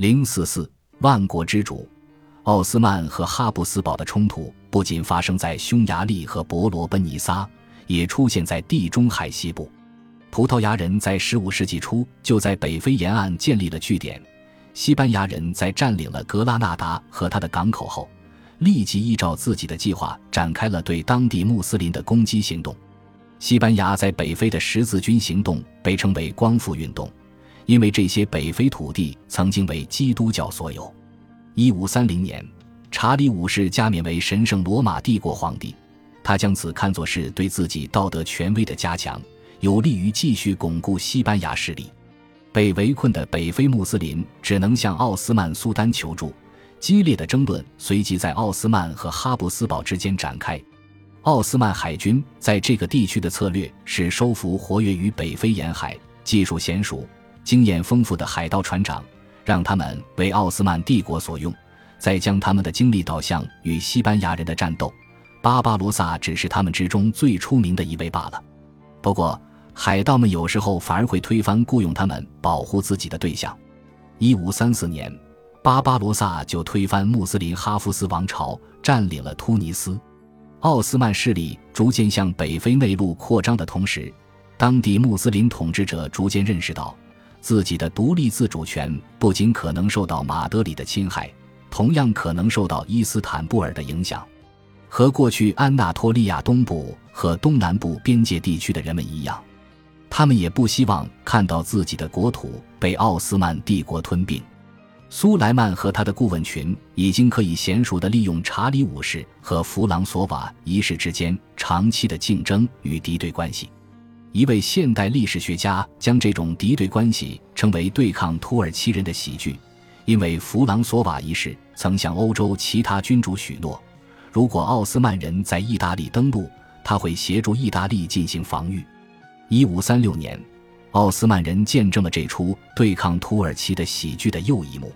零四四万国之主，奥斯曼和哈布斯堡的冲突不仅发生在匈牙利和伯罗奔尼撒，也出现在地中海西部。葡萄牙人在十五世纪初就在北非沿岸建立了据点。西班牙人在占领了格拉纳达和他的港口后，立即依照自己的计划展开了对当地穆斯林的攻击行动。西班牙在北非的十字军行动被称为“光复运动”，因为这些北非土地曾经为基督教所有。一五三零年，查理五世加冕为神圣罗马帝国皇帝，他将此看作是对自己道德权威的加强，有利于继续巩固西班牙势力。被围困的北非穆斯林只能向奥斯曼苏丹求助，激烈的争论随即在奥斯曼和哈布斯堡之间展开。奥斯曼海军在这个地区的策略是收服活跃于北非沿海、技术娴熟、经验丰富的海盗船长，让他们为奥斯曼帝国所用，再将他们的精力导向与西班牙人的战斗。巴巴罗萨只是他们之中最出名的一位罢了。不过，海盗们有时候反而会推翻雇佣他们保护自己的对象。一五三四年，巴巴罗萨就推翻穆斯林哈夫斯王朝，占领了突尼斯。奥斯曼势力逐渐向北非内陆扩张的同时，当地穆斯林统治者逐渐认识到，自己的独立自主权不仅可能受到马德里的侵害，同样可能受到伊斯坦布尔的影响。和过去安纳托利亚东部和东南部边界地区的人们一样，他们也不希望看到自己的国土被奥斯曼帝国吞并。苏莱曼和他的顾问群已经可以娴熟地利用查理五世和弗朗索瓦一世之间长期的竞争与敌对关系。一位现代历史学家将这种敌对关系称为对抗土耳其人的喜剧，因为弗朗索瓦一世曾向欧洲其他君主许诺，如果奥斯曼人在意大利登陆，他会协助意大利进行防御。一五三六年，奥斯曼人见证了这出对抗土耳其的喜剧的又一幕。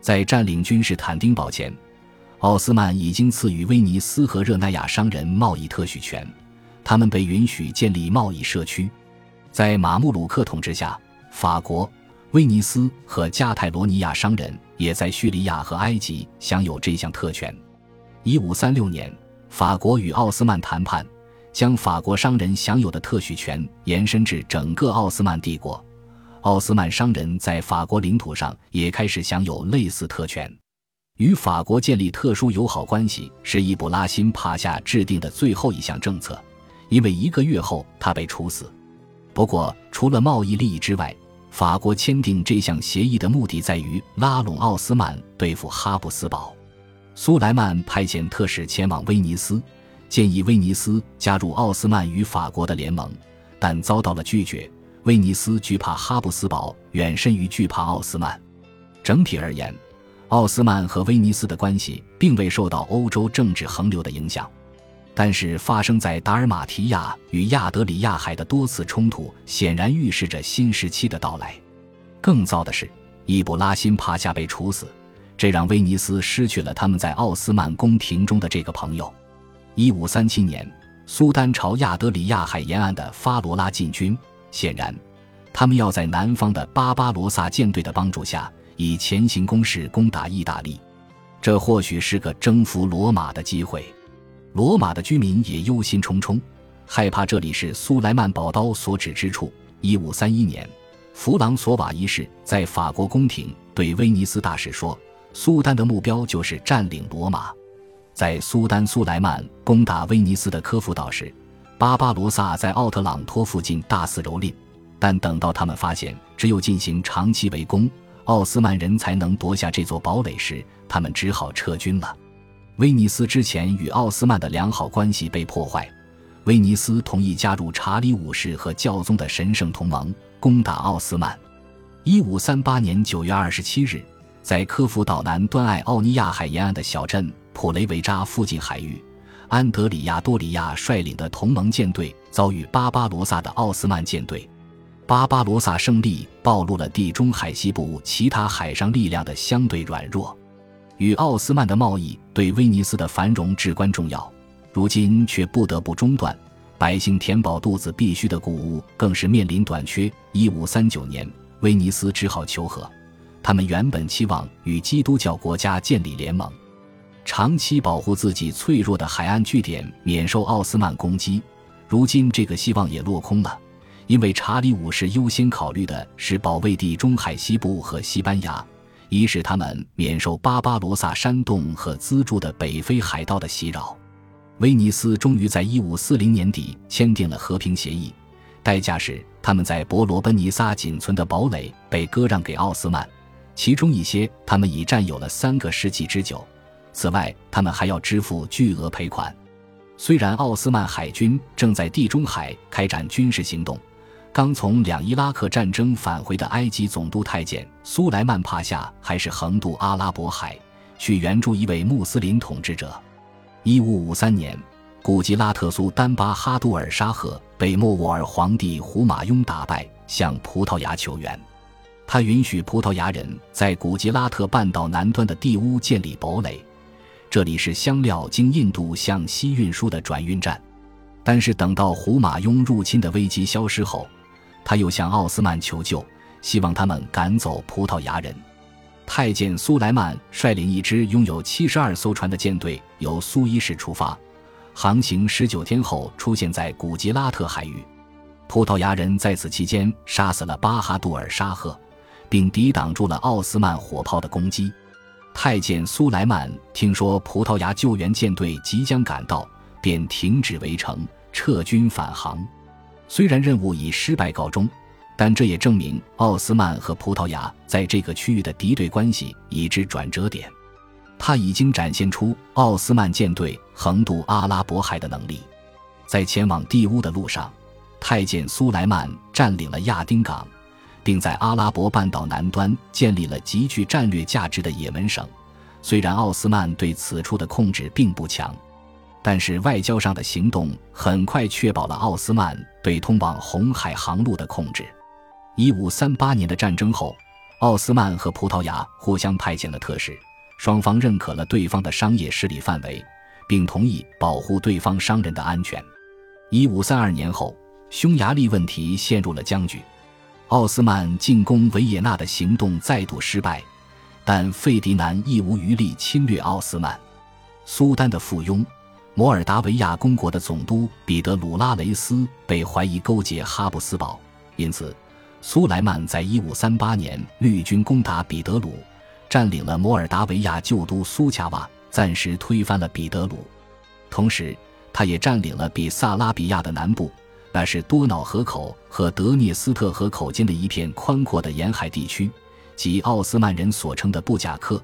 在占领君士坦丁堡前，奥斯曼已经赐予威尼斯和热那亚商人贸易特许权，他们被允许建立贸易社区。在马穆鲁克统治下，法国、威尼斯和加泰罗尼亚商人也在叙利亚和埃及享有这项特权。一五三六年，法国与奥斯曼谈判，将法国商人享有的特许权延伸至整个奥斯曼帝国。奥斯曼商人在法国领土上也开始享有类似特权。与法国建立特殊友好关系是易卜拉欣帕夏制定的最后一项政策，因为一个月后他被处死。不过，除了贸易利益之外，法国签订这项协议的目的在于拉拢奥斯曼对付哈布斯堡。苏莱曼派遣特使前往威尼斯，建议威尼斯加入奥斯曼与法国的联盟，但遭到了拒绝。威尼斯惧怕哈布斯堡远甚于惧怕奥斯曼。整体而言，奥斯曼和威尼斯的关系并未受到欧洲政治横流的影响。但是，发生在达尔马提亚与亚德里亚海的多次冲突，显然预示着新时期的到来。更糟的是，伊布拉辛帕夏被处死，这让威尼斯失去了他们在奥斯曼宫廷中的这个朋友。一五三七年，苏丹朝亚德里亚海沿岸的发罗拉进军。显然，他们要在南方的巴巴罗萨舰队的帮助下，以前行攻势攻打意大利。这或许是个征服罗马的机会。罗马的居民也忧心忡忡，害怕这里是苏莱曼宝刀所指之处。一五三一年，弗朗索瓦一世在法国宫廷对威尼斯大使说：“苏丹的目标就是占领罗马。”在苏丹苏莱曼攻打威尼斯的科夫岛时。巴巴罗萨在奥特朗托附近大肆蹂躏，但等到他们发现只有进行长期围攻，奥斯曼人才能夺下这座堡垒时，他们只好撤军了。威尼斯之前与奥斯曼的良好关系被破坏，威尼斯同意加入查理五世和教宗的神圣同盟，攻打奥斯曼。一五三八年九月二十七日，在科孚岛南端爱奥尼亚海沿岸的小镇普雷维扎附近海域。安德里亚多里亚率领的同盟舰队遭遇巴巴罗萨的奥斯曼舰队，巴巴罗萨胜利暴露了地中海西部其他海上力量的相对软弱。与奥斯曼的贸易对威尼斯的繁荣至关重要，如今却不得不中断。百姓填饱肚子必须的谷物更是面临短缺。一五三九年，威尼斯只好求和，他们原本期望与基督教国家建立联盟，长期保护自己脆弱的海岸据点免受奥斯曼攻击。如今，这个希望也落空了，因为查理五世优先考虑的是保卫地中海西部和西班牙，以使他们免受巴巴罗萨山洞和资助的北非海盗的袭扰。威尼斯终于在一五四零年底签订了和平协议，代价是他们在伯罗奔尼撒仅存的堡垒被割让给奥斯曼，其中一些他们已占有了三个世纪之久。此外，他们还要支付巨额赔款。虽然奥斯曼海军正在地中海开展军事行动，刚从两伊拉克战争返回的埃及总督太监苏莱曼帕夏还是横渡阿拉伯海去援助一位穆斯林统治者。一五五三年，古吉拉特苏丹巴哈杜尔沙赫被莫卧儿皇帝胡马雍打败，向葡萄牙求援。他允许葡萄牙人在古吉拉特半岛南端的地乌建立堡垒，这里是香料经印度向西运输的转运站。但是等到胡马雍入侵的危机消失后，他又向奥斯曼求救，希望他们赶走葡萄牙人。太监苏莱曼率领一支拥有七十二艘船的舰队由苏伊士出发，航行十九天后出现在古吉拉特海域。葡萄牙人在此期间杀死了巴哈杜尔沙赫，并抵挡住了奥斯曼火炮的攻击。太监苏莱曼听说葡萄牙救援舰队即将赶到，便停止围城，撤军返航。虽然任务以失败告终。但这也证明奥斯曼和葡萄牙在这个区域的敌对关系已至转折点。他已经展现出奥斯曼舰队横渡阿拉伯海的能力。在前往地乌的路上，太监苏莱曼占领了亚丁港，并在阿拉伯半岛南端建立了极具战略价值的也门省。虽然奥斯曼对此处的控制并不强。但是外交上的行动很快确保了奥斯曼对通往红海航路的控制。一五三八年的战争后，奥斯曼和葡萄牙互相派遣了特使，双方认可了对方的商业势力范围，并同意保护对方商人的安全。一五三二年后，匈牙利问题陷入了僵局，奥斯曼进攻维也纳的行动再度失败，但费迪南亦无余力侵略奥斯曼。苏丹的附庸，摩尔达维亚公国的总督彼得鲁拉雷斯被怀疑勾结哈布斯堡，因此。苏莱曼在一五三八年率军攻打彼得鲁，占领了摩尔达维亚旧都苏恰瓦，暂时推翻了彼得鲁。同时，他也占领了比萨拉比亚的南部，那是多瑙河口和德涅斯特河口间的一片宽阔的沿海地区，即奥斯曼人所称的布贾克。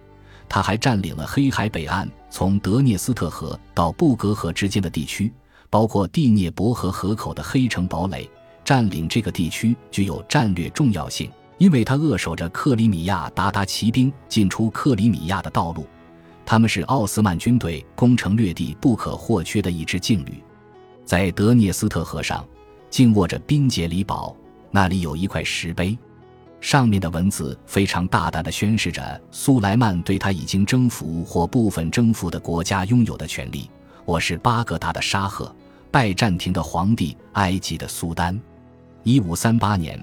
他还占领了黑海北岸，从德涅斯特河到布格河之间的地区，包括蒂涅伯河河口的黑城堡垒。占领这个地区具有战略重要性，因为它扼守着克里米亚鞑靼骑兵进出克里米亚的道路。他们是奥斯曼军队攻城略地不可或缺的一支劲旅。在德涅斯特河上，静卧着宾杰里堡，那里有一块石碑，上面的文字非常大胆地宣示着苏莱曼对他已经征服或部分征服的国家拥有的权利。我是巴格达的沙赫，拜占庭的皇帝，埃及的苏丹。一五三八年，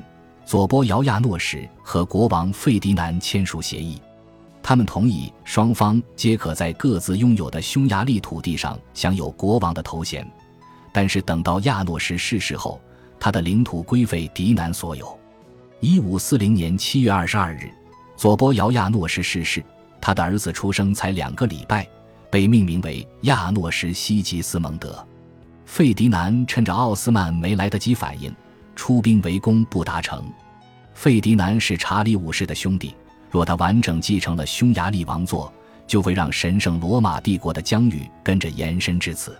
佐波姚亚诺什和国王费迪南签署协议，他们同意双方皆可在各自拥有的匈牙利土地上享有国王的头衔。但是等到亚诺什逝世后，他的领土归费迪南所有。一五四零年七月二十二日，佐波尧亚诺什逝世，他的儿子出生才两个礼拜，被命名为亚诺什西吉斯蒙德。费迪南趁着奥斯曼没来得及反应。出兵围攻布达城。费迪南是查理五世的兄弟，若他完整继承了匈牙利王座，就会让神圣罗马帝国的疆域跟着延伸至此。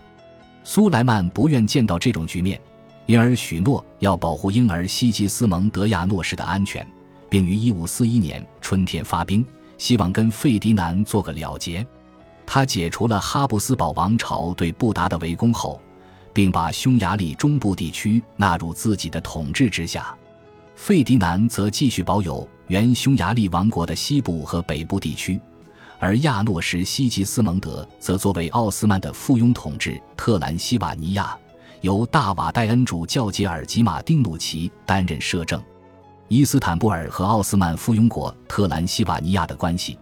苏莱曼不愿见到这种局面，因而许诺要保护婴儿西吉斯蒙德亚诺什的安全，并于1541年春天发兵，希望跟费迪南做个了结。他解除了哈布斯堡王朝对布达的围攻后。并把匈牙利中部地区纳入自己的统治之下，费迪南则继续保有原匈牙利王国的西部和北部地区，而亚诺什西吉斯蒙德则作为奥斯曼的附庸统治特兰西瓦尼亚，由大瓦戴恩主教杰尔吉马丁努奇担任摄政。伊斯坦布尔和奥斯曼附庸国特兰西瓦尼亚的关系，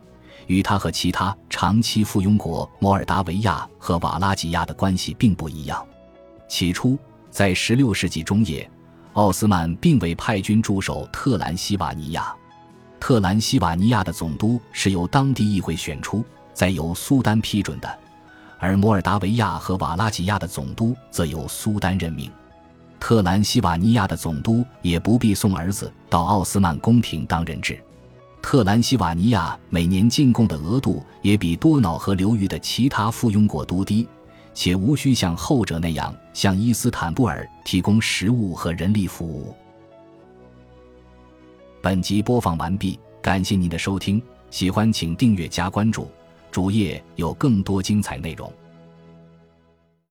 与他和其他长期附庸国摩尔达维亚和瓦拉吉亚的关系并不一样。起初，在16世纪中叶，奥斯曼并未派军驻守特兰西瓦尼亚。特兰西瓦尼亚的总督是由当地议会选出，再由苏丹批准的，而摩尔达维亚和瓦拉吉亚的总督则由苏丹任命。特兰西瓦尼亚的总督也不必送儿子到奥斯曼宫廷当人质。特兰西瓦尼亚每年进贡的额度也比多瑙河流域的其他附庸国都低，且无需像后者那样向伊斯坦布尔提供食物和人力服务。本集播放完毕，感谢您的收听，喜欢请订阅加关注，主页有更多精彩内容。